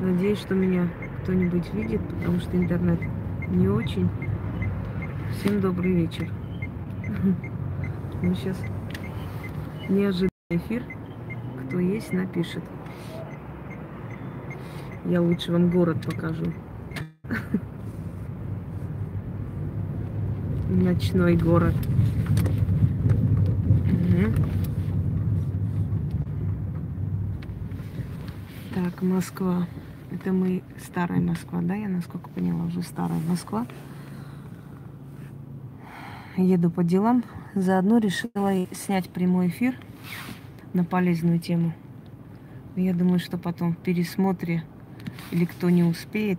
Надеюсь, что меня кто-нибудь видит, потому что интернет не очень. Всем добрый вечер. Ну, сейчас неожиданный эфир. Кто есть, напишет. Я лучше вам город покажу. Ночной город. Так, Москва. Это мы старая Москва, да? Я насколько поняла, уже старая Москва. Еду по делам. Заодно решила снять прямой эфир на полезную тему. Я думаю, что потом в пересмотре или кто не успеет,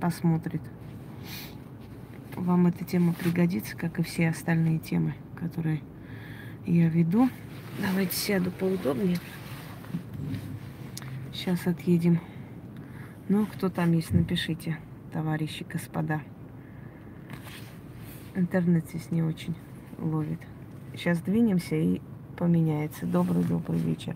посмотрит. Вам эта тема пригодится, как и все остальные темы, которые я веду. Давайте сяду поудобнее. Сейчас отъедем. Ну, кто там есть, напишите, товарищи, господа. Интернет здесь не очень ловит. Сейчас двинемся и поменяется. Добрый-добрый вечер.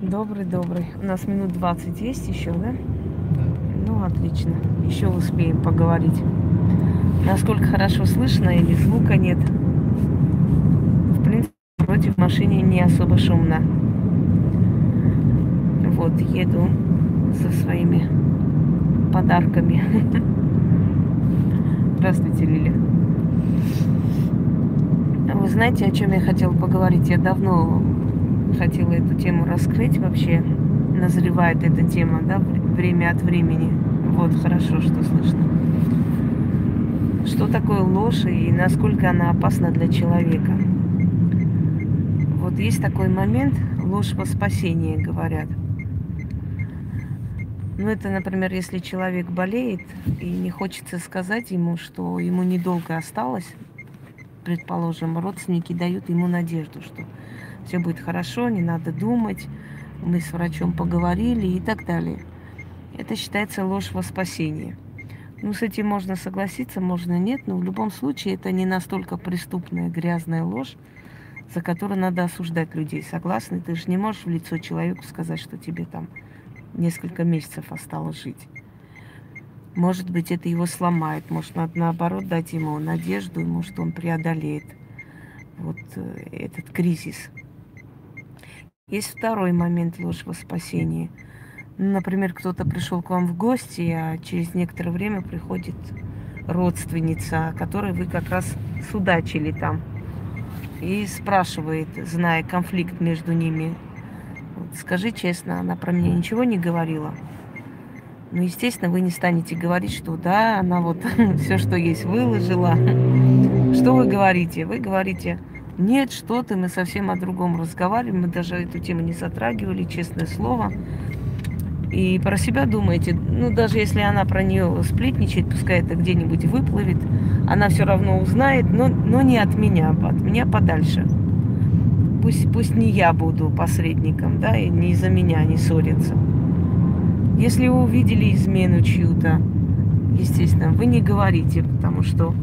Добрый-добрый. У нас минут 20 есть еще, да? Ну, отлично. Еще успеем поговорить. Насколько хорошо слышно или звука нет. В принципе, против машине не особо шумно. Вот, еду со своими подарками. Здравствуйте, Лили. Вы знаете, о чем я хотела поговорить? Я давно хотела эту тему раскрыть вообще. Назревает эта тема, да, время от времени. Вот, хорошо, что слышно. Что такое ложь и насколько она опасна для человека? Вот есть такой момент, ложь во спасение, говорят. Ну, это, например, если человек болеет и не хочется сказать ему, что ему недолго осталось, предположим, родственники дают ему надежду, что все будет хорошо, не надо думать, мы с врачом поговорили и так далее. Это считается ложь во спасение. Ну, с этим можно согласиться, можно нет, но в любом случае это не настолько преступная, грязная ложь, за которую надо осуждать людей. Согласны? Ты же не можешь в лицо человеку сказать, что тебе там несколько месяцев осталось жить. Может быть, это его сломает, может, надо наоборот дать ему надежду, может, он преодолеет вот э, этот кризис. Есть второй момент ложь во спасении. Например, кто-то пришел к вам в гости, а через некоторое время приходит родственница, которой вы как раз судачили там. И спрашивает, зная конфликт между ними, скажи честно, она про меня ничего не говорила? Ну, естественно, вы не станете говорить, что да, она вот все, что есть, выложила. Что вы говорите? Вы говорите, нет, что ты, мы совсем о другом разговариваем, мы даже эту тему не затрагивали, честное слово. И про себя думаете, ну даже если она про нее сплетничает, пускай это где-нибудь выплывет, она все равно узнает, но, но не от меня, от меня подальше. Пусть, пусть не я буду посредником, да, и не из-за меня они ссорятся. Если вы увидели измену чью-то, естественно, вы не говорите, потому что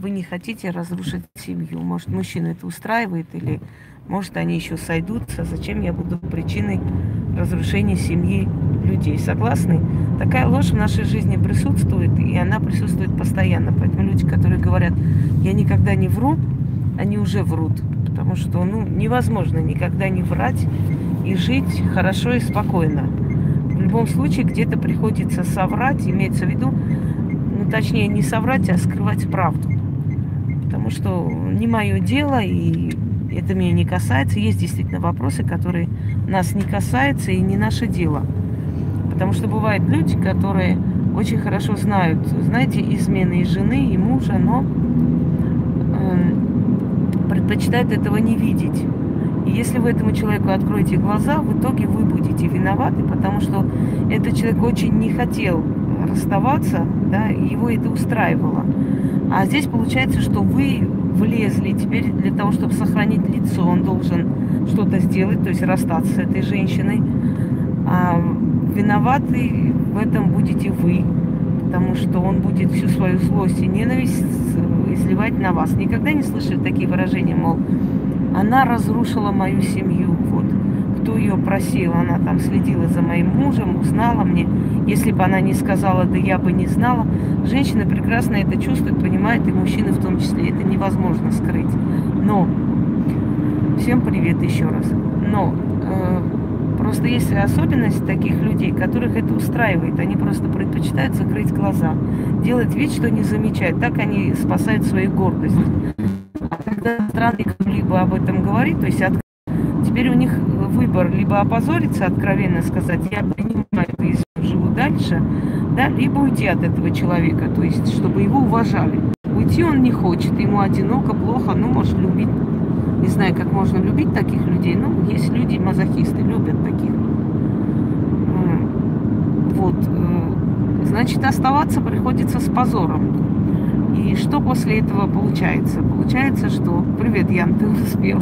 вы не хотите разрушить семью. Может, мужчина это устраивает, или может, они еще сойдутся. Зачем я буду причиной разрушения семьи людей? Согласны? Такая ложь в нашей жизни присутствует, и она присутствует постоянно. Поэтому люди, которые говорят, я никогда не вру, они уже врут. Потому что ну, невозможно никогда не врать и жить хорошо и спокойно. В любом случае где-то приходится соврать, имеется в виду, ну точнее не соврать, а скрывать правду потому что не мое дело, и это меня не касается. Есть действительно вопросы, которые нас не касаются и не наше дело. Потому что бывают люди, которые очень хорошо знают, знаете, измены и жены, и мужа, но э, предпочитают этого не видеть. И если вы этому человеку откроете глаза, в итоге вы будете виноваты, потому что этот человек очень не хотел расставаться, да, его это устраивало. А здесь получается, что вы влезли теперь для того, чтобы сохранить лицо, он должен что-то сделать, то есть расстаться с этой женщиной. А виноваты в этом будете вы, потому что он будет всю свою злость и ненависть изливать на вас. Никогда не слышали такие выражения, мол, она разрушила мою семью. Кто ее просил, она там следила за моим мужем, узнала мне. Если бы она не сказала, да я бы не знала. Женщина прекрасно это чувствует, понимает, и мужчины в том числе. Это невозможно скрыть. Но, всем привет еще раз. Но, э, Просто есть особенность таких людей, которых это устраивает. Они просто предпочитают закрыть глаза, делать вид, что не замечают. Так они спасают свою гордость. А когда странный либо об этом говорит, то есть от... теперь у них выбор либо опозориться, откровенно сказать, я принимаю это и живу дальше, да, либо уйти от этого человека, то есть чтобы его уважали. Уйти он не хочет, ему одиноко, плохо, ну, может, любить не знаю, как можно любить таких людей, но есть люди, мазохисты, любят таких. Вот. Э, значит, оставаться приходится с позором. И что после этого получается? Получается, что... Привет, Ян, ты успел.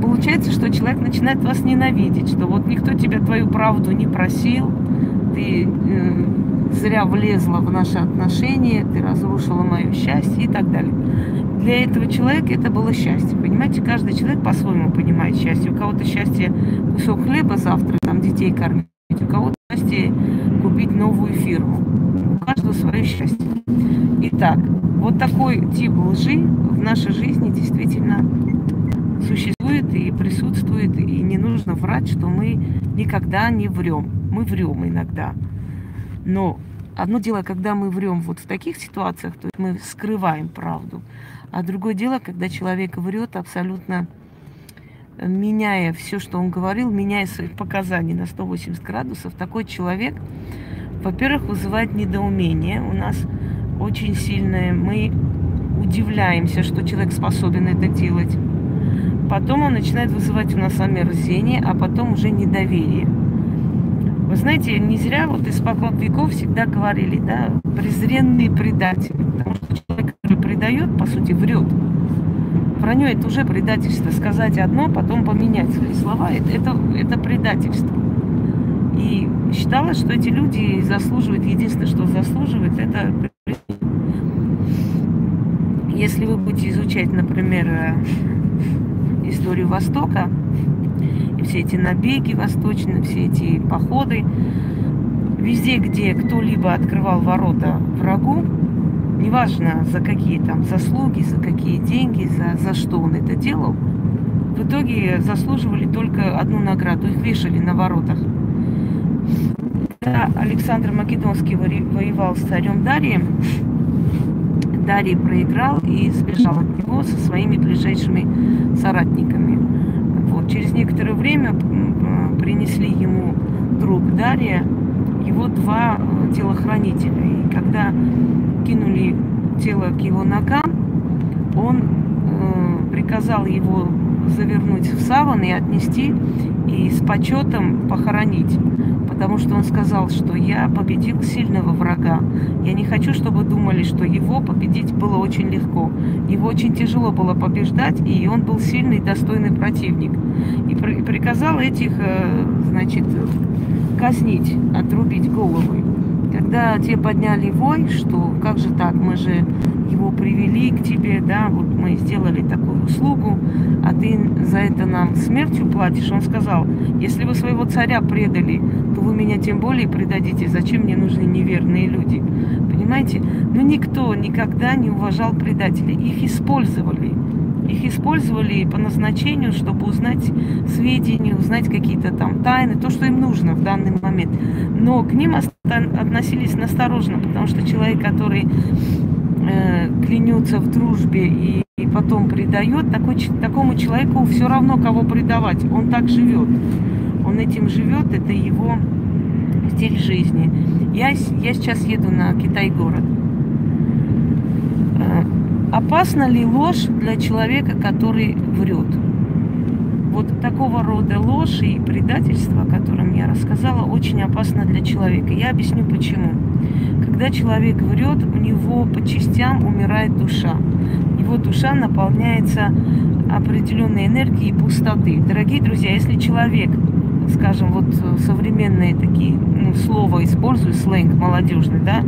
Получается, что человек начинает вас ненавидеть, что вот никто тебя твою правду не просил, ты э, зря влезла в наши отношения, ты разрушила мое счастье и так далее для этого человека это было счастье. Понимаете, каждый человек по-своему понимает счастье. У кого-то счастье кусок хлеба завтра, там детей кормить, у кого-то счастье купить новую фирму. У каждого свое счастье. Итак, вот такой тип лжи в нашей жизни действительно существует и присутствует, и не нужно врать, что мы никогда не врем. Мы врем иногда. Но одно дело, когда мы врем вот в таких ситуациях, то есть мы скрываем правду. А другое дело, когда человек врет абсолютно меняя все, что он говорил, меняя свои показания на 180 градусов, такой человек, во-первых, вызывает недоумение. У нас очень сильное, мы удивляемся, что человек способен это делать. Потом он начинает вызывать у нас омерзение, а потом уже недоверие. Вы знаете, не зря вот испокон веков всегда говорили, да, презренный предатель. Потому что человек предает, по сути, врет. Вранье это уже предательство. Сказать одно, потом поменять свои слова, это, это, это предательство. И считалось, что эти люди заслуживают, единственное, что заслуживает, это если вы будете изучать, например, историю Востока, и все эти набеги восточные, все эти походы, везде, где кто-либо открывал ворота врагу, неважно за какие там заслуги, за какие деньги, за, за что он это делал, в итоге заслуживали только одну награду, их вешали на воротах. Когда Александр Македонский воевал с царем Дарием, Дарий проиграл и сбежал от него со своими ближайшими соратниками. Вот. Через некоторое время принесли ему друг Дария, его два э, телохранителя. И когда кинули тело к его ногам, он э, приказал его завернуть в саван и отнести и с почетом похоронить. Потому что он сказал, что я победил сильного врага. Я не хочу, чтобы думали, что его победить было очень легко. Его очень тяжело было побеждать, и он был сильный, достойный противник. И приказал этих, э, значит, казнить, отрубить головы. Когда те подняли вой, что как же так, мы же его привели к тебе, да, вот мы сделали такую услугу, а ты за это нам смертью платишь. Он сказал, если вы своего царя предали, то вы меня тем более предадите. Зачем мне нужны неверные люди? Понимаете? Но никто никогда не уважал предателей. Их использовали. Их использовали по назначению, чтобы узнать сведения, узнать какие-то там тайны, то, что им нужно в данный момент. Но к ним относились настороженно, потому что человек, который э, клянется в дружбе и, и потом предает, такой, такому человеку все равно, кого предавать. Он так живет. Он этим живет, это его стиль жизни. Я, я сейчас еду на Китай-город. Опасна ли ложь для человека, который врет? Вот такого рода ложь и предательство, о котором я рассказала, очень опасно для человека. Я объясню почему. Когда человек врет, у него по частям умирает душа. Его душа наполняется определенной энергией пустоты. Дорогие друзья, если человек скажем, вот современные такие ну, слова использую, сленг молодежный, да,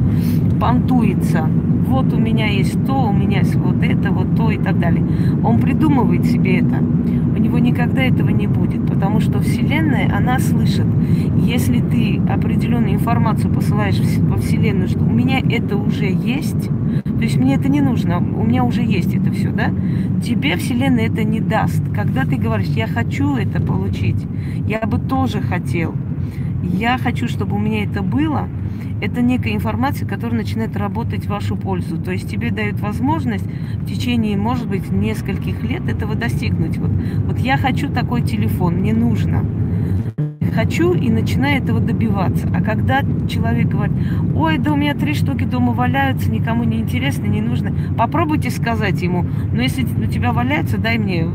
понтуется. Вот у меня есть то, у меня есть вот это, вот то и так далее. Он придумывает себе это. У него никогда этого не будет, потому что Вселенная, она слышит. Если ты определенную информацию посылаешь во Вселенную, что у меня это уже есть, то есть мне это не нужно, у меня уже есть это все, да? Тебе Вселенная это не даст. Когда ты говоришь, я хочу это получить, я бы тоже хотел, я хочу, чтобы у меня это было, это некая информация, которая начинает работать в вашу пользу. То есть тебе дают возможность в течение, может быть, нескольких лет этого достигнуть. Вот, вот я хочу такой телефон, мне нужно хочу и начинаю этого добиваться. А когда человек говорит, ой, да у меня три штуки дома валяются, никому не интересно, не нужно, попробуйте сказать ему, но если у тебя валяются, дай мне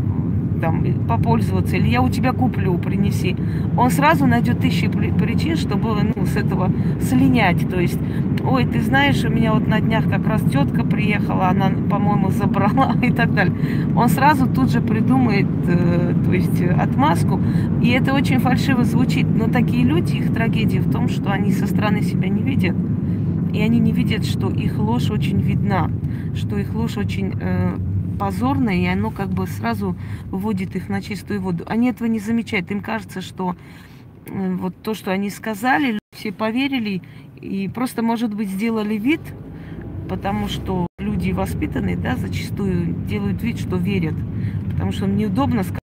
там попользоваться, или я у тебя куплю, принеси. Он сразу найдет тысячи причин, чтобы ну, с этого слинять. То есть, ой, ты знаешь, у меня вот на днях как раз тетка приехала, она, по-моему, забрала и так далее. Он сразу тут же придумает, э, то есть, отмазку. И это очень фальшиво звучит. Но такие люди, их трагедия в том, что они со стороны себя не видят. И они не видят, что их ложь очень видна, что их ложь очень э, позорное, и оно как бы сразу вводит их на чистую воду. Они этого не замечают. Им кажется, что э, вот то, что они сказали, все поверили и просто, может быть, сделали вид, потому что люди воспитанные, да, зачастую делают вид, что верят, потому что неудобно сказать.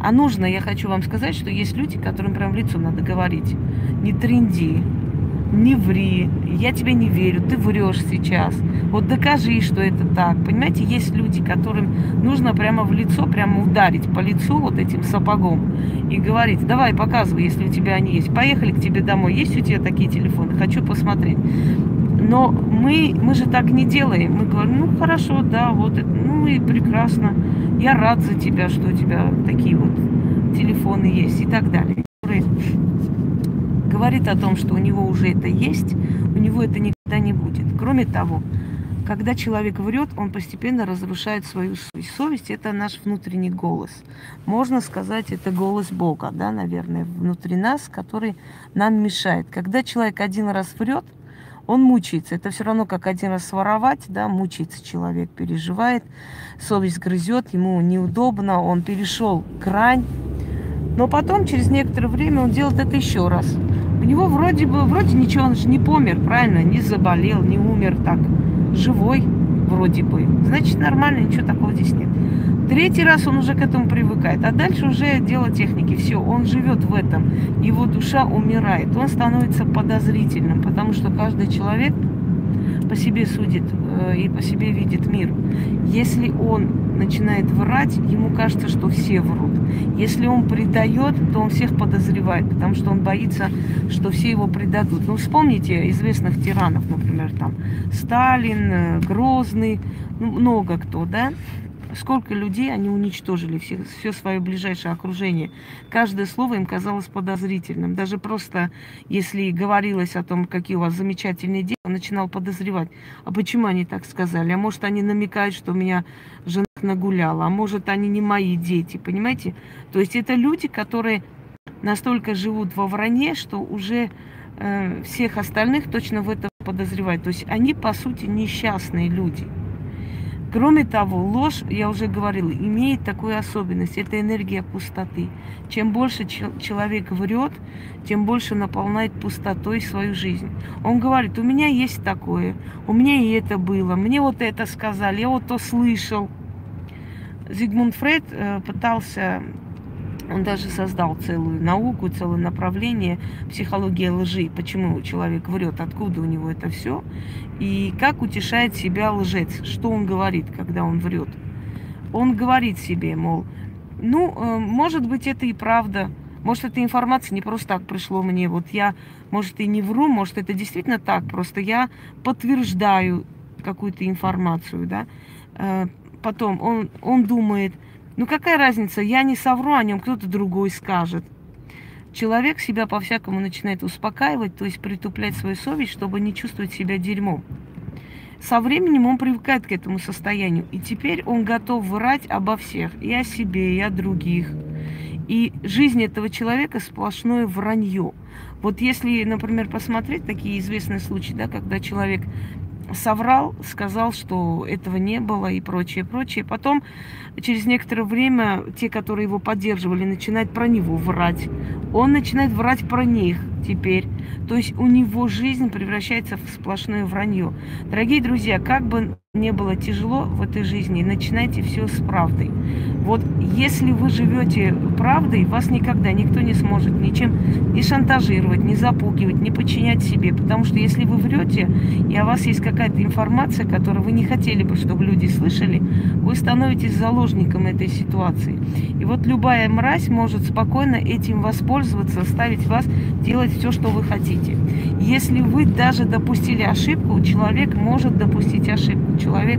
А нужно, я хочу вам сказать, что есть люди, которым прям в лицо надо говорить. Не тренди, не ври, я тебе не верю, ты врешь сейчас. Вот докажи, что это так. Понимаете, есть люди, которым нужно прямо в лицо, прямо ударить по лицу вот этим сапогом и говорить, давай, показывай, если у тебя они есть. Поехали к тебе домой, есть у тебя такие телефоны, хочу посмотреть. Но мы, мы же так не делаем. Мы говорим, ну хорошо, да, вот это, ну и прекрасно. Я рад за тебя, что у тебя такие вот телефоны есть и так далее говорит о том, что у него уже это есть, у него это никогда не будет. Кроме того, когда человек врет, он постепенно разрушает свою совесть. Это наш внутренний голос. Можно сказать, это голос Бога, да, наверное, внутри нас, который нам мешает. Когда человек один раз врет, он мучается. Это все равно, как один раз своровать, да, мучается человек, переживает, совесть грызет, ему неудобно, он перешел грань. Но потом, через некоторое время, он делает это еще раз. У него вроде бы, вроде ничего, он же не помер, правильно, не заболел, не умер так. Живой вроде бы. Значит, нормально, ничего такого здесь нет. Третий раз он уже к этому привыкает, а дальше уже дело техники. Все, он живет в этом, его душа умирает, он становится подозрительным, потому что каждый человек по себе судит э, и по себе видит мир. Если он начинает врать, ему кажется, что все врут. Если он предает, то он всех подозревает, потому что он боится, что все его предадут. Ну, вспомните известных тиранов, например, там Сталин, э, Грозный, ну, много кто, да? Сколько людей они уничтожили, все, все свое ближайшее окружение. Каждое слово им казалось подозрительным. Даже просто, если говорилось о том, какие у вас замечательные дети, начинал подозревать. А почему они так сказали? А может, они намекают, что у меня жена нагуляла? А может, они не мои дети? Понимаете? То есть это люди, которые настолько живут во вранье, что уже э, всех остальных точно в этом подозревают. То есть они, по сути, несчастные люди. Кроме того, ложь, я уже говорила, имеет такую особенность. Это энергия пустоты. Чем больше человек врет, тем больше наполняет пустотой свою жизнь. Он говорит, у меня есть такое, у меня и это было, мне вот это сказали, я вот то слышал. Зигмунд Фрейд э, пытался он даже создал целую науку, целое направление психология лжи. Почему человек врет, откуда у него это все. И как утешает себя лжец. Что он говорит, когда он врет. Он говорит себе, мол, ну, э, может быть, это и правда. Может, эта информация не просто так пришло мне. Вот я, может, и не вру, может, это действительно так. Просто я подтверждаю какую-то информацию, да. Э, потом он, он думает, ну какая разница, я не совру о нем, кто-то другой скажет. Человек себя по-всякому начинает успокаивать, то есть притуплять свою совесть, чтобы не чувствовать себя дерьмом. Со временем он привыкает к этому состоянию, и теперь он готов врать обо всех, и о себе, и о других. И жизнь этого человека сплошное вранье. Вот если, например, посмотреть такие известные случаи, да, когда человек соврал, сказал, что этого не было и прочее, прочее. Потом, через некоторое время, те, которые его поддерживали, начинают про него врать. Он начинает врать про них теперь. То есть у него жизнь превращается в сплошное вранье. Дорогие друзья, как бы не было тяжело в этой жизни, начинайте все с правды. Вот если вы живете правдой, вас никогда никто не сможет ничем не шантажировать, не запугивать, не подчинять себе. Потому что если вы врете, и о вас есть какая-то информация, которую вы не хотели бы, чтобы люди слышали, вы становитесь заложником этой ситуации. И вот любая мразь может спокойно этим воспользоваться, ставить вас делать все, что вы хотите. Если вы даже допустили ошибку, человек может допустить ошибку. Человек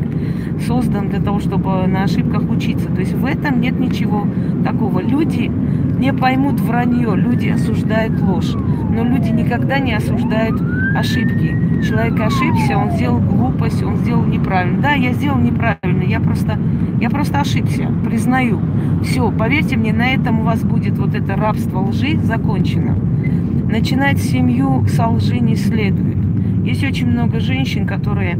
создан для того, чтобы на ошибках учиться. То есть в этом нет ничего такого. Люди не поймут вранье, люди осуждают ложь. Но люди никогда не осуждают ошибки. Человек ошибся, он сделал глупость, он сделал неправильно. Да, я сделал неправильно, я просто, я просто ошибся, признаю. Все, поверьте мне, на этом у вас будет вот это рабство лжи закончено. Начинать семью со лжи не следует. Есть очень много женщин, которые,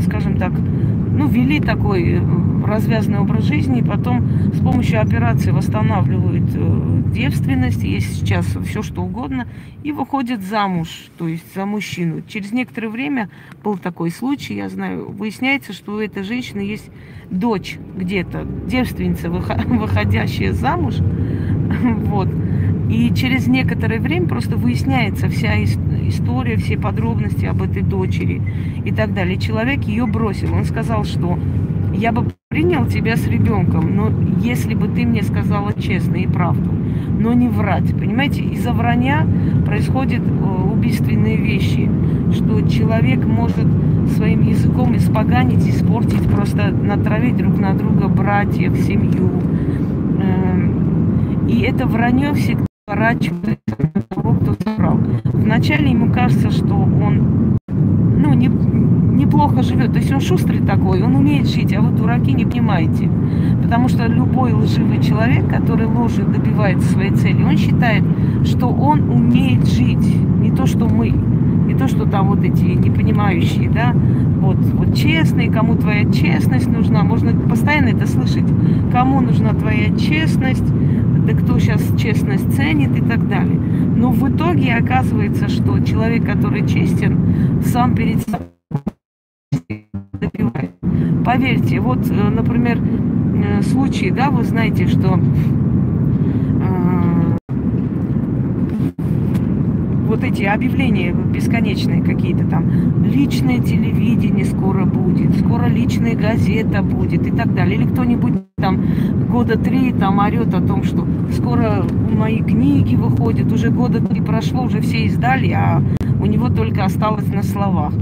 скажем так, ну, вели такой э, развязанный образ жизни, и потом с помощью операции восстанавливают э, девственность, есть сейчас все что угодно, и выходят замуж, то есть за мужчину. Через некоторое время был такой случай, я знаю, выясняется, что у этой женщины есть дочь где-то, девственница, выходящая замуж, вот. И через некоторое время просто выясняется вся история, все подробности об этой дочери и так далее. Человек ее бросил. Он сказал, что я бы принял тебя с ребенком, но если бы ты мне сказала честно и правду, но не врать. Понимаете, из-за вранья происходят э, убийственные вещи, что человек может своим языком испоганить, испортить, просто натравить друг на друга братьев, семью. Эм, и это вранье всегда поворачивается на того, кто соврал. Вначале ему кажется, что он ну, не, неплохо живет. То есть он шустрый такой, он умеет жить, а вы, дураки, не понимаете. Потому что любой лживый человек, который ложью добивается своей цели, он считает, что он умеет жить. Не то, что мы. Не то, что там вот эти непонимающие, да, вот, вот честные, кому твоя честность нужна. Можно постоянно это слышать. Кому нужна твоя честность, да кто сейчас честность ценит и так далее. Но в итоге оказывается, что человек, который честен, сам перед собой добивает. Поверьте, вот, э, например, э, случай, да, вы знаете, что э, вот эти объявления бесконечные какие-то там, личное телевидение скоро будет, скоро личная газета будет и так далее. Или кто-нибудь там года три там орет о том, что скоро мои книги выходят, уже года три прошло, уже все издали, а у него только осталось на словах.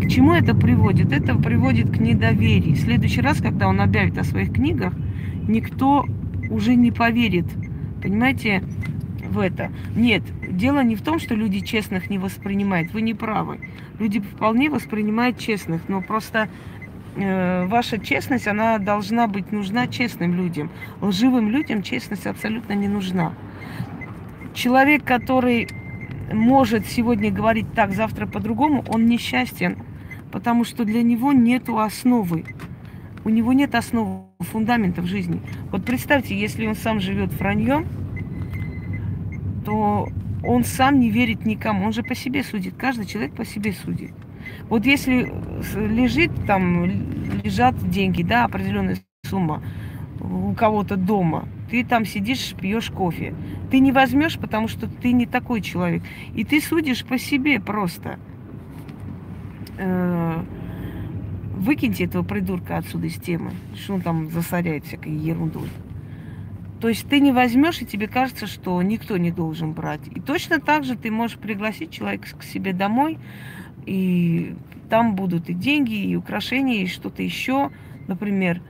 К чему это приводит? Это приводит к недоверию. В следующий раз, когда он объявит о своих книгах, никто уже не поверит, понимаете, в это. Нет, дело не в том, что люди честных не воспринимают. Вы не правы. Люди вполне воспринимают честных, но просто Э, ваша честность, она должна быть нужна честным людям. Лживым людям честность абсолютно не нужна. Человек, который может сегодня говорить так, завтра по-другому, он несчастен, потому что для него нет основы. У него нет основы, фундамента в жизни. Вот представьте, если он сам живет враньем, то он сам не верит никому. Он же по себе судит. Каждый человек по себе судит. Вот если лежит там, лежат деньги, да, определенная сумма у кого-то дома, ты там сидишь, пьешь кофе. Ты не возьмешь, потому что ты не такой человек. И ты судишь по себе просто. Э, выкиньте этого придурка отсюда из темы, что он там засоряет всякой ерундой. То есть ты не возьмешь, и тебе кажется, что никто не должен брать. И точно так же ты можешь пригласить человека к себе домой, и там будут и деньги, и украшения, и что-то еще, например.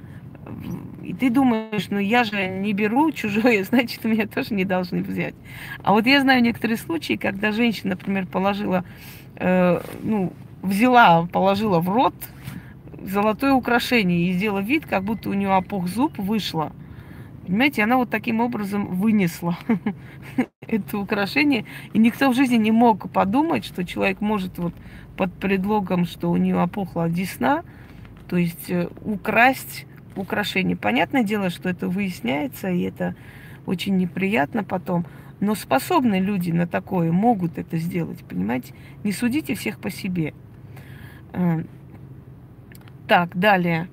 И ты думаешь, ну я же не беру чужое, значит, меня тоже не должны взять. А вот я знаю некоторые случаи, когда женщина, например, положила, э, ну, взяла, положила в рот золотое украшение и сделала вид, как будто у нее опух зуб вышло. Понимаете, она вот таким образом вынесла это украшение, и никто в жизни не мог подумать, что человек может вот под предлогом, что у нее опухла десна, то есть э, украсть украшение. Понятное дело, что это выясняется, и это очень неприятно потом. Но способные люди на такое могут это сделать, понимаете? Не судите всех по себе. Э, так, далее.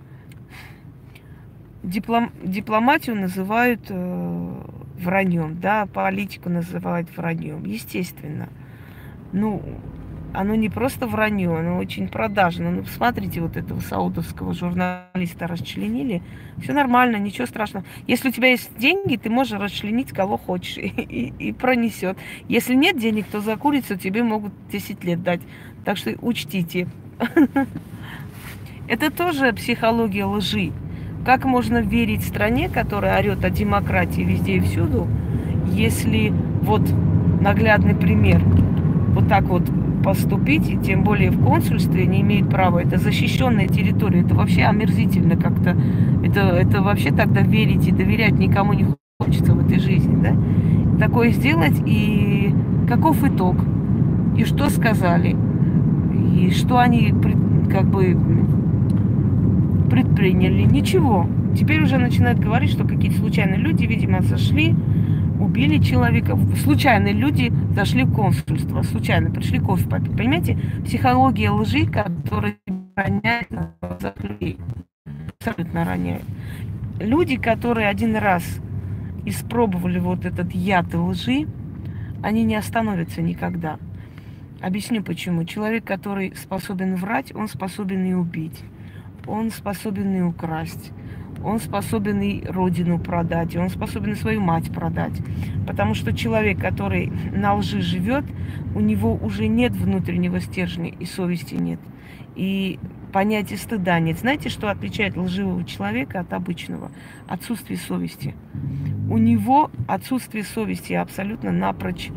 Диплом, дипломатию называют э, враньем, да, политику называют враньем, естественно. Ну, оно не просто вранье, оно очень продажно. Ну, посмотрите, вот этого саудовского журналиста расчленили. Все нормально, ничего страшного. Если у тебя есть деньги, ты можешь расчленить кого хочешь и, и, и пронесет. Если нет денег, то за курицу тебе могут 10 лет дать. Так что учтите. Это тоже психология лжи. Как можно верить стране, которая орет о демократии везде и всюду, если вот наглядный пример, вот так вот поступить, и тем более в консульстве не имеет права. Это защищенная территория. Это вообще омерзительно как-то. Это, это вообще тогда верить и доверять никому не хочется в этой жизни, да? Такое сделать, и каков итог? И что сказали? И что они как бы предприняли? Ничего. Теперь уже начинают говорить, что какие-то случайные люди, видимо, зашли, убили человека. Случайные люди зашли в консульство, случайно пришли кофе попить. Понимаете, психология лжи, которая роняет на глазах людей. Абсолютно роняет. Люди, которые один раз испробовали вот этот яд лжи, они не остановятся никогда. Объясню почему. Человек, который способен врать, он способен и убить. Он способен и украсть он способен и родину продать, он способен и свою мать продать. Потому что человек, который на лжи живет, у него уже нет внутреннего стержня и совести нет. И понятия стыда нет. Знаете, что отличает лживого человека от обычного? Отсутствие совести. У него отсутствие совести абсолютно напрочь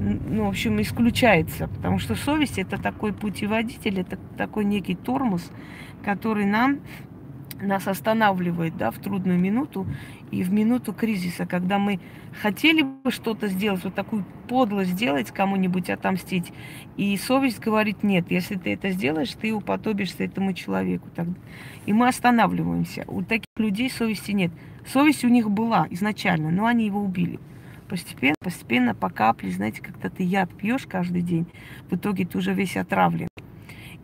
ну, в общем, исключается, потому что совесть это такой путеводитель, это такой некий тормоз, который нам нас останавливает да, в трудную минуту и в минуту кризиса, когда мы хотели бы что-то сделать, вот такую подлость сделать, кому-нибудь отомстить, и совесть говорит нет, если ты это сделаешь, ты уподобишься этому человеку. Так. И мы останавливаемся. У таких людей совести нет. Совесть у них была изначально, но они его убили. Постепенно, постепенно, по капле, знаете, когда ты яд пьешь каждый день, в итоге ты уже весь отравлен.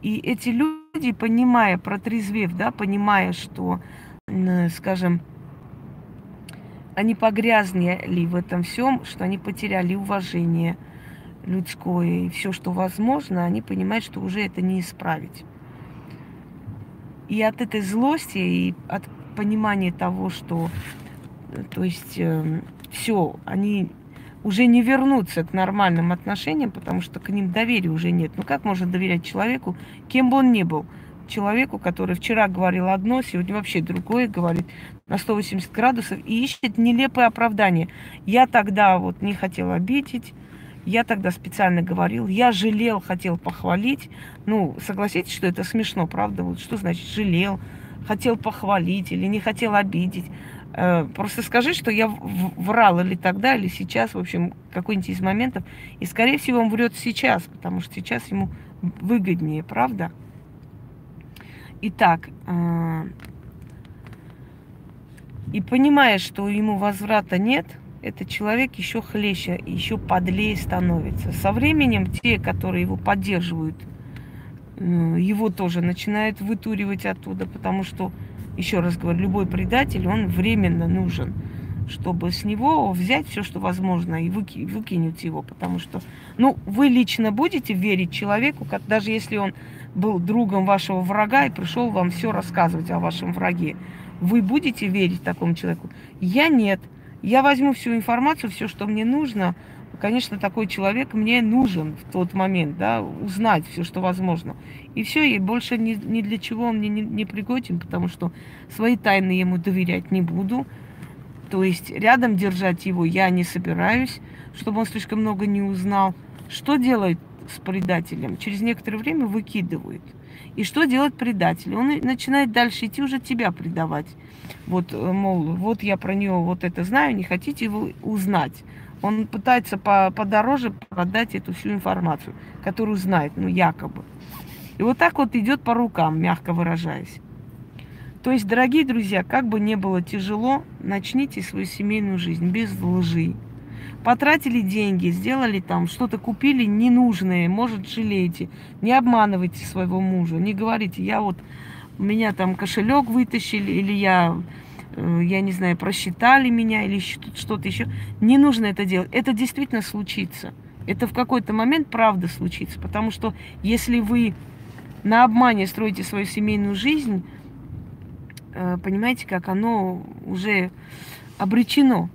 И эти люди, понимая, протрезвев, да, понимая, что, скажем, они погрязли в этом всем, что они потеряли уважение людское и все, что возможно, они понимают, что уже это не исправить. И от этой злости и от понимания того, что, то есть, э, эм, все, они уже не вернуться к нормальным отношениям, потому что к ним доверия уже нет. Ну как можно доверять человеку, кем бы он ни был? Человеку, который вчера говорил одно, сегодня вообще другое говорит на 180 градусов и ищет нелепое оправдание. Я тогда вот не хотел обидеть, я тогда специально говорил, я жалел, хотел похвалить. Ну, согласитесь, что это смешно, правда? Вот что значит жалел, хотел похвалить или не хотел обидеть. Э, просто скажи, что я врал или тогда, или сейчас, в общем, какой-нибудь из моментов. И, скорее всего, он врет сейчас, потому что сейчас ему выгоднее, правда? Итак, э, и понимая, что ему возврата нет, этот человек еще хлеще, еще подлее становится. Со временем те, которые его поддерживают, э, его тоже начинают вытуривать оттуда, потому что еще раз говорю, любой предатель, он временно нужен, чтобы с него взять все, что возможно, и выки, выкинуть его. Потому что, ну, вы лично будете верить человеку, как, даже если он был другом вашего врага и пришел вам все рассказывать о вашем враге. Вы будете верить такому человеку? Я нет. Я возьму всю информацию, все, что мне нужно, конечно, такой человек мне нужен в тот момент, да, узнать все, что возможно. И все, и больше ни, ни для чего он мне не, не пригоден, потому что свои тайны ему доверять не буду. То есть рядом держать его я не собираюсь, чтобы он слишком много не узнал. Что делает с предателем? Через некоторое время выкидывают. И что делает предатель? Он начинает дальше идти уже тебя предавать. Вот, э, мол, вот я про нее вот это знаю, не хотите вы узнать. Он пытается по, подороже продать эту всю информацию, которую знает, ну, якобы. И вот так вот идет по рукам, мягко выражаясь. То есть, дорогие друзья, как бы не было тяжело, начните свою семейную жизнь без лжи. Потратили деньги, сделали там, что-то купили ненужное, может, жалеете. Не обманывайте своего мужа, не говорите, я вот, у меня там кошелек вытащили, или я, э, я не знаю, просчитали меня, или что-то еще. Не нужно это делать. Это действительно случится. Это в какой-то момент правда случится, потому что если вы на обмане строите свою семейную жизнь, Э, понимаете, как оно уже обречено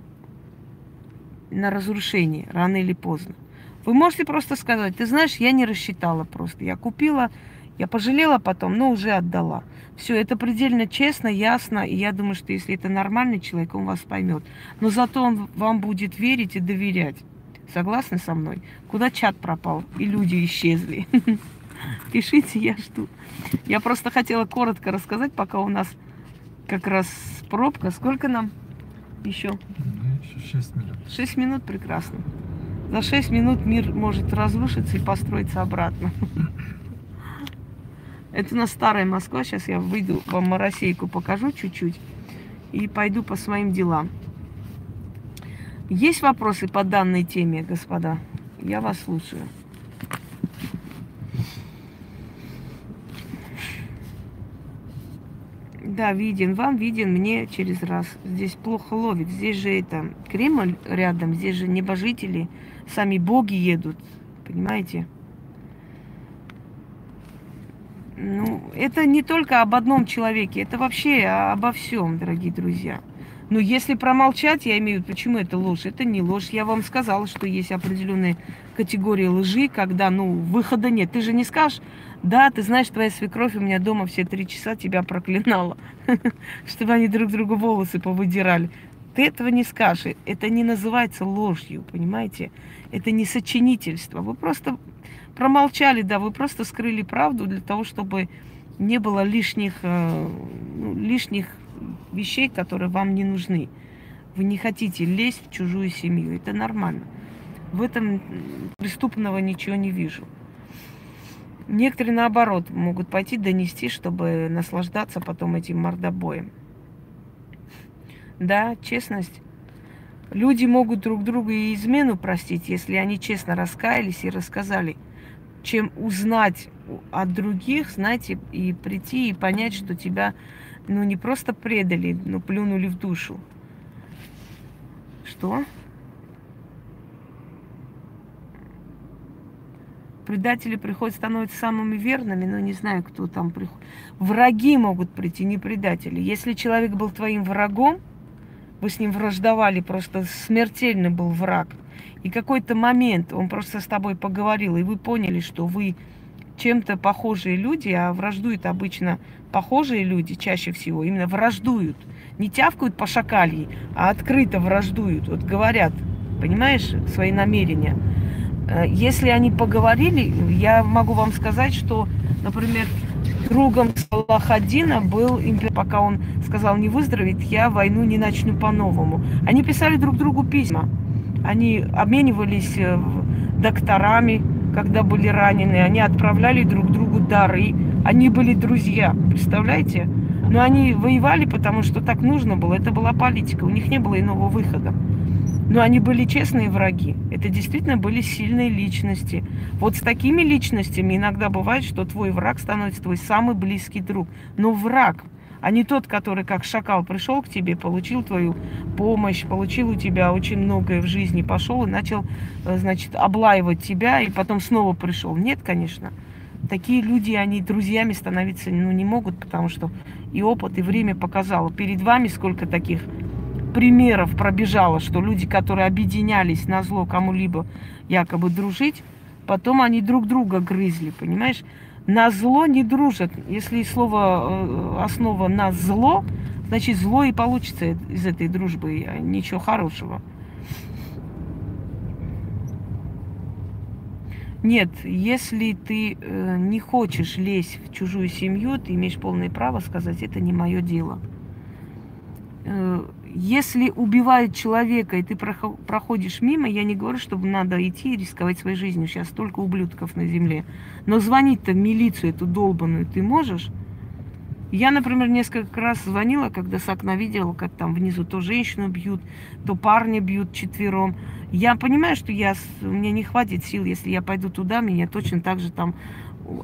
на разрушение рано или поздно. Вы можете просто сказать, ты знаешь, я не рассчитала просто. Я купила, я пожалела потом, но уже отдала. Все, это предельно честно, ясно, и я думаю, что если это нормальный человек, он вас поймет. Но зато он вам будет верить и доверять. Согласны со мной? Куда чат пропал и люди исчезли? Пишите, я жду. Я просто хотела коротко рассказать, пока у нас как раз пробка. Сколько нам еще? Еще 6 минут. 6 минут прекрасно. За 6 минут мир может разрушиться и построиться обратно. Это у нас старая Москва. Сейчас я выйду, вам Моросейку покажу чуть-чуть. И пойду по своим делам. Есть вопросы по данной теме, господа? Я вас слушаю. Да, виден. Вам виден, мне через раз. Здесь плохо ловит. Здесь же это Кремль рядом, здесь же небожители, сами боги едут. Понимаете? Ну, это не только об одном человеке, это вообще обо всем, дорогие друзья. Но если промолчать, я имею в виду, почему это ложь? Это не ложь. Я вам сказала, что есть определенные категории лжи, когда, ну, выхода нет. Ты же не скажешь, да, ты знаешь, твоя свекровь у меня дома все три часа тебя проклинала, чтобы они друг другу волосы повыдирали. Ты этого не скажешь. Это не называется ложью, понимаете? Это не сочинительство. Вы просто промолчали, да, вы просто скрыли правду для того, чтобы не было лишних, э, ну, лишних вещей, которые вам не нужны. Вы не хотите лезть в чужую семью. Это нормально. В этом преступного ничего не вижу. Некоторые, наоборот, могут пойти донести, чтобы наслаждаться потом этим мордобоем. Да, честность. Люди могут друг другу и измену простить, если они честно раскаялись и рассказали, чем узнать от других, знаете, и прийти и понять, что тебя ну не просто предали, но плюнули в душу. Что? Предатели приходят, становятся самыми верными, но не знаю, кто там приходит. Враги могут прийти, не предатели. Если человек был твоим врагом, вы с ним враждовали, просто смертельный был враг. И какой-то момент он просто с тобой поговорил, и вы поняли, что вы чем-то похожие люди, а враждуют обычно похожие люди чаще всего, именно враждуют. Не тявкают по шакальи, а открыто враждуют. Вот говорят, понимаешь, свои намерения. Э, если они поговорили, я могу вам сказать, что, например, другом Салахаддина был, пока он сказал не выздороветь, я войну не начну по-новому. Они писали друг другу письма. Они обменивались э, докторами, когда были ранены, они отправляли друг другу дары, они были друзья, представляете? Но они воевали, потому что так нужно было, это была политика, у них не было иного выхода. Но они были честные враги. Это действительно были сильные личности. Вот с такими личностями иногда бывает, что твой враг становится твой самый близкий друг. Но враг, а не тот, который как шакал пришел к тебе, получил твою помощь, получил у тебя очень многое в жизни, пошел и начал, э, значит, облаивать тебя, и потом снова пришел. Нет, конечно. Такие люди, они друзьями становиться ну, не могут, потому что и опыт, и время показало. Перед вами сколько таких примеров пробежало, что люди, которые объединялись на зло кому-либо якобы дружить, потом они друг друга грызли, понимаешь? на зло не дружат. Если слово э, основа на зло, значит зло и получится из этой дружбы, ничего хорошего. Нет, если ты э, не хочешь лезть в чужую семью, ты имеешь полное право сказать, это не мое дело. Если убивают человека, и ты проходишь мимо, я не говорю, чтобы надо идти и рисковать своей жизнью. Сейчас столько ублюдков на земле. Но звонить-то в милицию эту долбанную ты можешь? Я, например, несколько раз звонила, когда с окна видела, как там внизу то женщину бьют, то парня бьют четвером. Я понимаю, что я, мне не хватит сил, если я пойду туда, меня точно так же там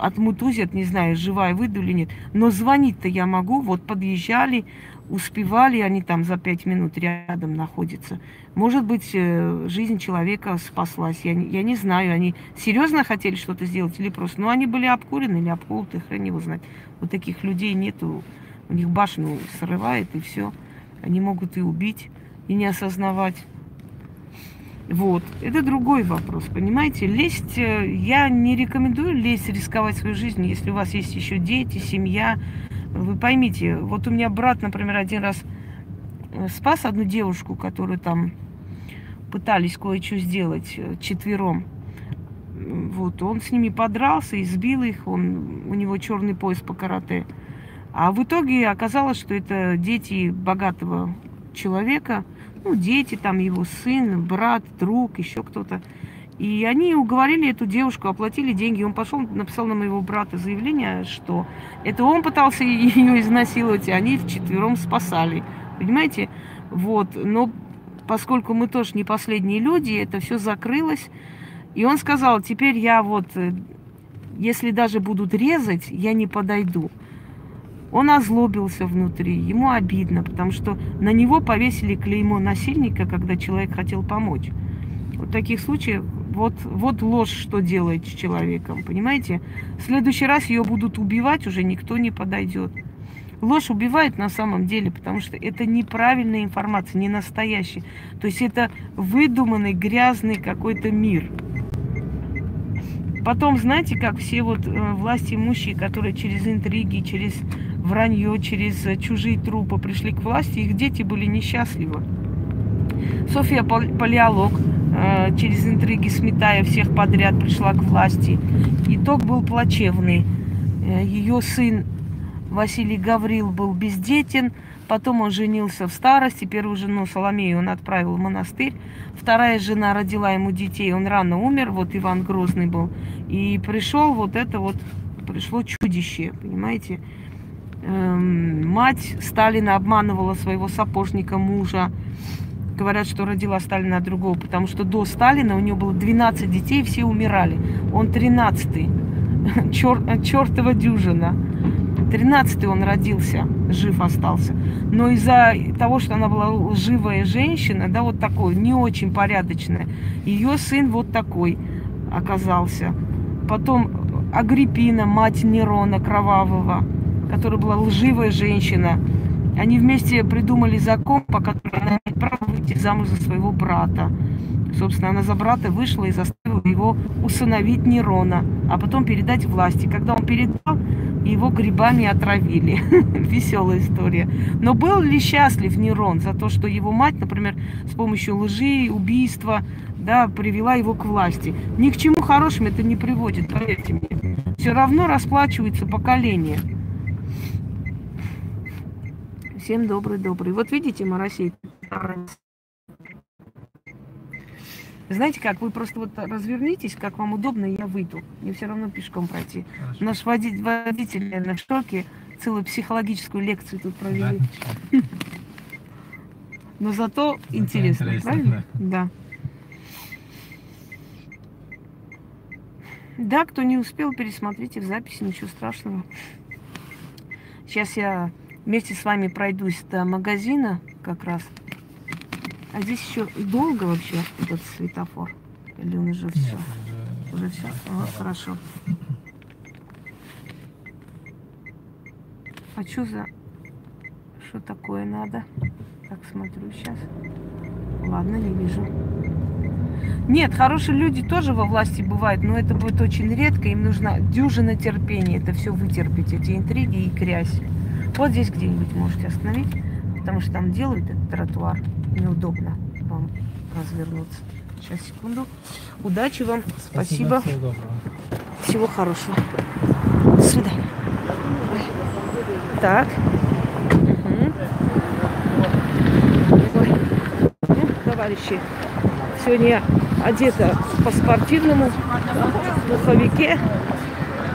отмутузят, не знаю, живая выйду или нет. Но звонить-то я могу, вот подъезжали, успевали, они там за пять минут рядом находятся. Может быть, э, жизнь человека спаслась. Я, я не знаю, они серьезно хотели что-то сделать или просто... Ну, они были обкурены или обколоты, хрен его знать. Вот таких людей нету. У них башню срывает и все. Они могут и убить, и не осознавать. Вот, это другой вопрос, понимаете? Лезть, э, я не рекомендую лезть, рисковать свою жизнь, если у вас есть еще дети, семья. Вы поймите, вот у меня брат, например, один раз э, спас одну девушку, которую там пытались кое-что сделать э, четвером. Вот, он с ними подрался, избил их, он, у него черный пояс по карате. А в итоге оказалось, что это дети богатого человека – ну, дети, там его сын, брат, друг, еще кто-то. И они уговорили эту девушку, оплатили деньги. Он пошел, написал на моего брата заявление, что это он пытался ее изнасиловать, и они вчетвером спасали. Понимаете? Вот. Но поскольку мы тоже не последние люди, это все закрылось. И он сказал, теперь я вот, э, если даже будут резать, я не подойду. Он озлобился внутри, ему обидно, потому что на него повесили клеймо насильника, когда человек хотел помочь. Вот таких случаев, вот, вот ложь, что делает с человеком, понимаете? В следующий раз ее будут убивать, уже никто не подойдет. Ложь убивает на самом деле, потому что это неправильная информация, не настоящая. То есть это выдуманный, грязный какой-то мир. Потом, знаете, как все вот э, власти имущие, которые через интриги, через вранье, через чужие трупы пришли к власти, их дети были несчастливы. Софья Палеолог э, через интриги сметая всех подряд пришла к власти. Итог был плачевный. Э, Ее сын Василий Гаврил был бездетен, потом он женился в старости, первую жену Соломею он отправил в монастырь, вторая жена родила ему детей, он рано умер, вот Иван Грозный был, и пришел вот это вот, пришло чудище, понимаете, Эм, мать Сталина обманывала своего сапожника мужа. Говорят, что родила Сталина от другого, потому что до Сталина у него было 12 детей, все умирали. Он 13-й. Чер, чертова дюжина. 13-й он родился, жив остался. Но из-за того, что она была живая женщина, да, вот такой, не очень порядочная, ее сын вот такой оказался. Потом Агриппина, мать Нерона Кровавого – которая была лживая женщина. Они вместе придумали закон, по которому она имеет право выйти замуж за своего брата. Собственно, она за брата вышла и заставила его усыновить Нерона, а потом передать власти. Когда он передал, его грибами отравили. Веселая история. Но был ли счастлив Нерон за то, что его мать, например, с помощью лжи, убийства, да, привела его к власти? Ни к чему хорошему это не приводит, поверьте мне. Все равно расплачивается поколение. Всем добрый-добрый. Вот видите, Марасей. Знаете как, вы просто вот развернитесь, как вам удобно, я выйду. Мне все равно пешком пройти. Хорошо. Наш водитель, водитель наверное, в шоке. Целую психологическую лекцию тут провели. Да. Но зато, зато интересно, интересно, правильно? Да. Да, кто не успел, пересмотрите в записи, ничего страшного. Сейчас я вместе с вами пройдусь до магазина как раз. А здесь еще долго вообще этот светофор? Или он уже все? Нет, уже, уже все? Ага, хорошо. А что за... Что такое надо? Так, смотрю сейчас. Ладно, не вижу. Нет, хорошие люди тоже во власти бывают, но это будет очень редко. Им нужна дюжина терпения. Это все вытерпеть, эти интриги и грязь. Вот здесь где-нибудь можете остановить, потому что там делают этот тротуар. Неудобно вам развернуться. Сейчас, секунду. Удачи вам. Спасибо. Всего доброго. Всего хорошего. До свидания. Так. Ой. Ну, товарищи, сегодня я одета по-спортивному, в пуховике.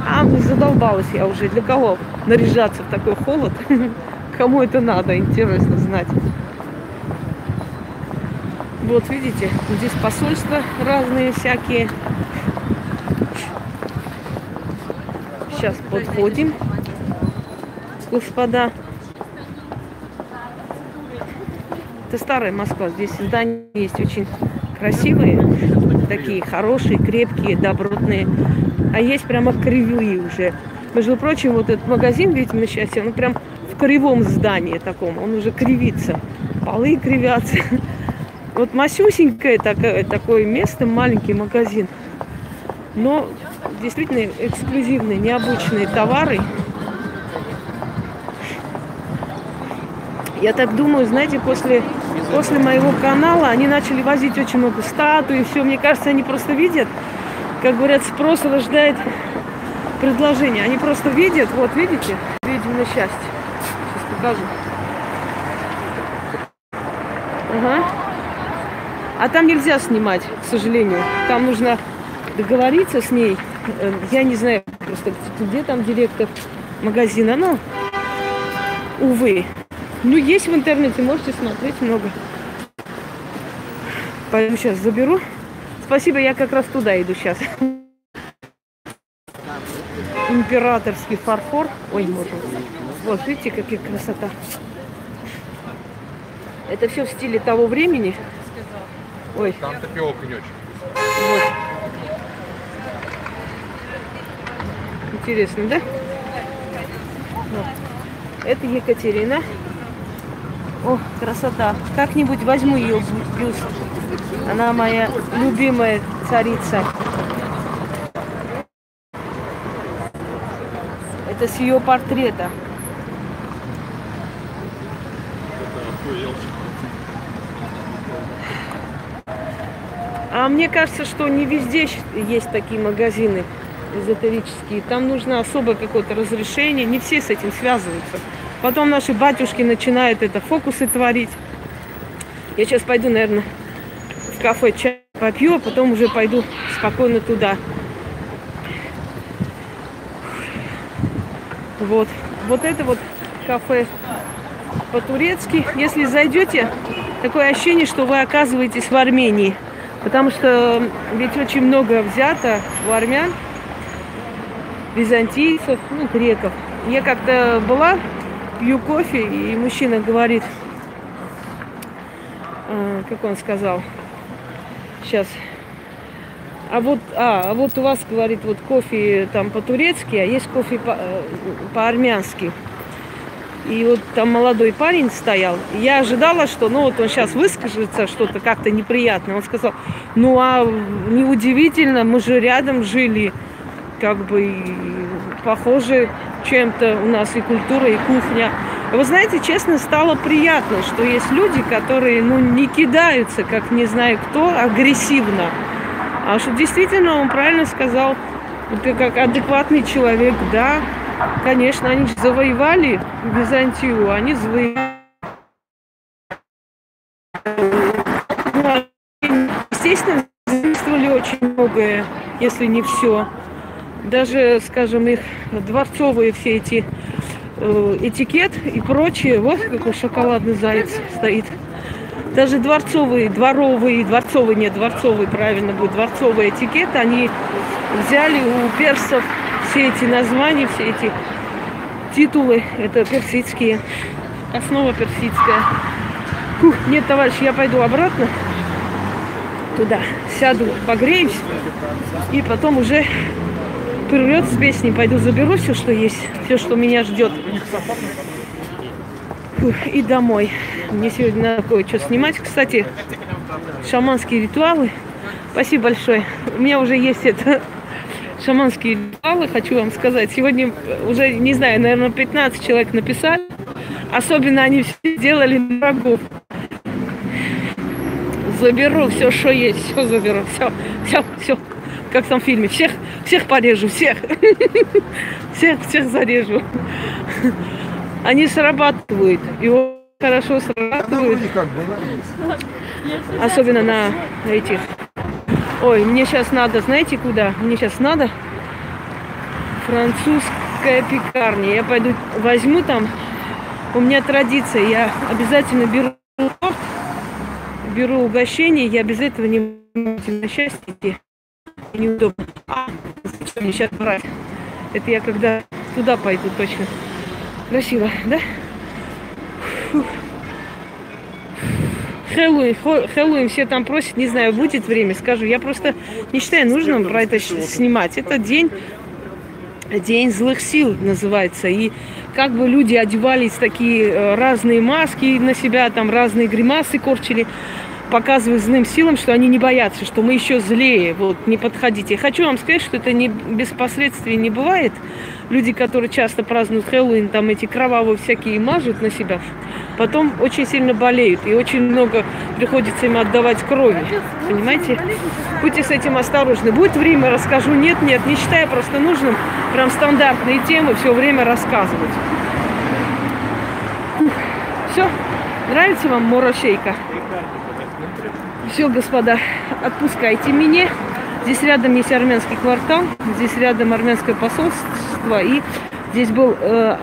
А, задолбалась я уже. Для кого наряжаться в такой холод? Кому это надо, интересно знать. Вот видите, здесь посольства разные всякие. Сейчас подходим, господа. Это старая Москва. Здесь здания есть очень красивые, такие хорошие, крепкие, добротные. А есть прямо кривые уже. Между прочим, вот этот магазин, видите, мы сейчас, он прям в кривом здании таком, он уже кривится. Полы кривятся. Вот масюсенькое такое, такое место, маленький магазин. Но действительно эксклюзивные, необычные товары. Я так думаю, знаете, после, после моего канала они начали возить очень много статуй и все. Мне кажется, они просто видят, как говорят, спрос рождает предложение. Они просто видят, вот видите, видимо счастье. Сейчас покажу. Ага. А там нельзя снимать, к сожалению. Там нужно договориться с ней. Э, Я не знаю просто, где там директор магазина. Ну, увы. Ну, есть в интернете, можете смотреть много. Пойду сейчас заберу. Спасибо, я как раз туда иду сейчас. Императорский фарфор. Ой, можно. Вот, видите, какая красота. Это все в стиле того времени. Ой, Там тапиока не очень. вот. Интересно, да? Вот. Это Екатерина. О, красота. Как-нибудь возьму ее бюст. Она моя любимая царица. Это с ее портрета. А мне кажется, что не везде есть такие магазины эзотерические. Там нужно особое какое-то разрешение. Не все с этим связываются. Потом наши батюшки начинают это фокусы творить. Я сейчас пойду, наверное, в кафе чай попью, а потом уже пойду спокойно туда. Вот. Вот это вот кафе по-турецки. Если зайдете, такое ощущение, что вы оказываетесь в Армении. Потому что ведь очень много взято у армян, византийцев, ну, греков. Я как-то была, пью кофе, и мужчина говорит, э, как он сказал, сейчас, а вот, а, а вот у вас, говорит, вот кофе там по-турецки, а есть кофе по- э, по-армянски. И вот там молодой парень стоял. Я ожидала, что ну вот он сейчас выскажется что-то как-то неприятное. Он сказал, ну а неудивительно, мы же рядом жили, как бы похоже чем-то у нас и культура, и кухня. Вы знаете, честно, стало приятно, что есть люди, которые ну, не кидаются, как не знаю кто, агрессивно. А что действительно он правильно сказал, ты как адекватный человек, да, конечно, они завоевали Византию, они завоевали. Естественно, задействовали очень многое, если не все. Даже, скажем, их дворцовые все эти э, этикет и прочее. Вот какой шоколадный заяц стоит. Даже дворцовые, дворовые, дворцовый, нет, дворцовый, правильно будет, дворцовый этикет, они взяли у персов все эти названия, все эти титулы, это персидские, основа персидская. Фух, нет, товарищ, я пойду обратно туда, сяду, погреюсь, и потом уже перерыв с песней пойду заберу все, что есть, все, что меня ждет. И домой. Мне сегодня надо кое-что снимать. Кстати, шаманские ритуалы. Спасибо большое. У меня уже есть это шаманские ритуалы, хочу вам сказать. Сегодня уже, не знаю, наверное, 15 человек написали. Особенно они все делали врагов. заберу, все, что есть, все заберу, все, все, все. Как там в фильме, всех, всех порежу, всех. Всех, всех зарежу. Они срабатывают. И хорошо срабатывают. Особенно на этих. Ой, мне сейчас надо, знаете куда? Мне сейчас надо французская пекарня. Я пойду возьму там. У меня традиция, я обязательно беру торт, беру угощение, я без этого не могу на счастье идти. Неудобно. А, зачем мне сейчас брать? Это я когда туда пойду точно. Красиво, да? Хэллоуин, Хэллоуин все там просят, не знаю, будет время, скажу. Я просто не считаю нужным про это снимать. Это день, день злых сил называется. И как бы люди одевались такие э, разные маски на себя, там разные гримасы корчили показывают злым силам, что они не боятся, что мы еще злее, вот, не подходите. Я хочу вам сказать, что это не, без последствий не бывает. Люди, которые часто празднуют Хэллоуин, там эти кровавые всякие мажут на себя, потом очень сильно болеют, и очень много приходится им отдавать крови, понимаете? Будьте с этим осторожны. Будет время, расскажу. Нет, нет, не считаю просто нужным прям стандартные темы все время рассказывать. Все? Нравится вам морошейка? Все, господа, отпускайте меня. Здесь рядом есть армянский квартал, здесь рядом армянское посольство и здесь был э,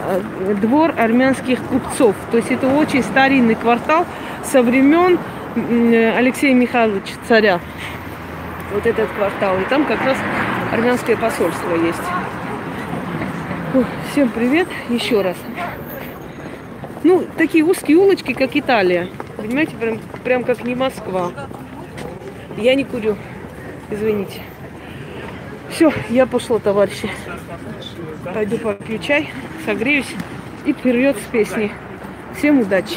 э, двор армянских купцов. То есть это очень старинный квартал со времен э, Алексея Михайловича царя. Вот этот квартал. И там как раз армянское посольство есть. Фу, всем привет еще раз. Ну, такие узкие улочки, как Италия. Понимаете, прям, прям как не Москва. Я не курю. Извините. Все, я пошла, товарищи. Пойду попью чай, согреюсь и вперед с песней. Всем удачи!